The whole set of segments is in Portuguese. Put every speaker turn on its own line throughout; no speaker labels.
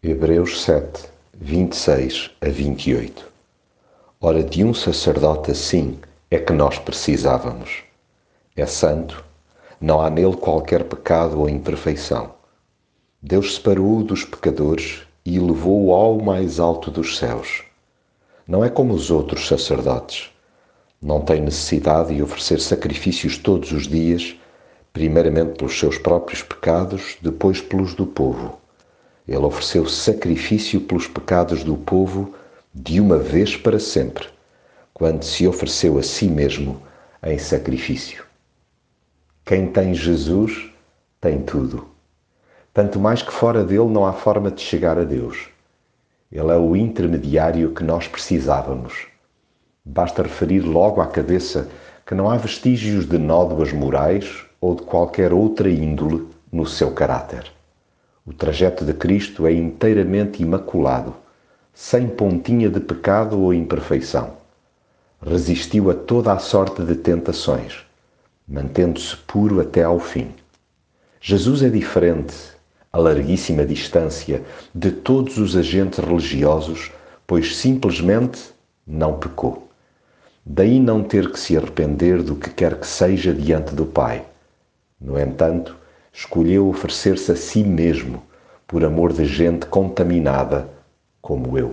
Hebreus 7, 26 a 28 Ora, de um sacerdote assim é que nós precisávamos. É santo, não há nele qualquer pecado ou imperfeição. Deus separou-o dos pecadores e elevou-o ao mais alto dos céus. Não é como os outros sacerdotes. Não tem necessidade de oferecer sacrifícios todos os dias, primeiramente pelos seus próprios pecados, depois pelos do povo ele ofereceu sacrifício pelos pecados do povo de uma vez para sempre, quando se ofereceu a si mesmo em sacrifício. Quem tem Jesus tem tudo. Tanto mais que fora dele não há forma de chegar a Deus. Ele é o intermediário que nós precisávamos. Basta referir logo à cabeça que não há vestígios de nódoas morais ou de qualquer outra índole no seu caráter. O trajeto de Cristo é inteiramente imaculado, sem pontinha de pecado ou imperfeição. Resistiu a toda a sorte de tentações, mantendo-se puro até ao fim. Jesus é diferente, a larguíssima distância, de todos os agentes religiosos, pois simplesmente não pecou. Daí não ter que se arrepender do que quer que seja diante do Pai. No entanto, escolheu oferecer-se a si mesmo por amor de gente contaminada como eu.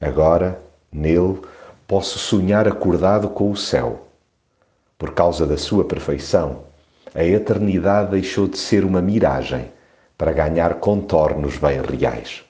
Agora, nele, posso sonhar acordado com o céu. Por causa da sua perfeição, a eternidade deixou de ser uma miragem para ganhar contornos bem reais.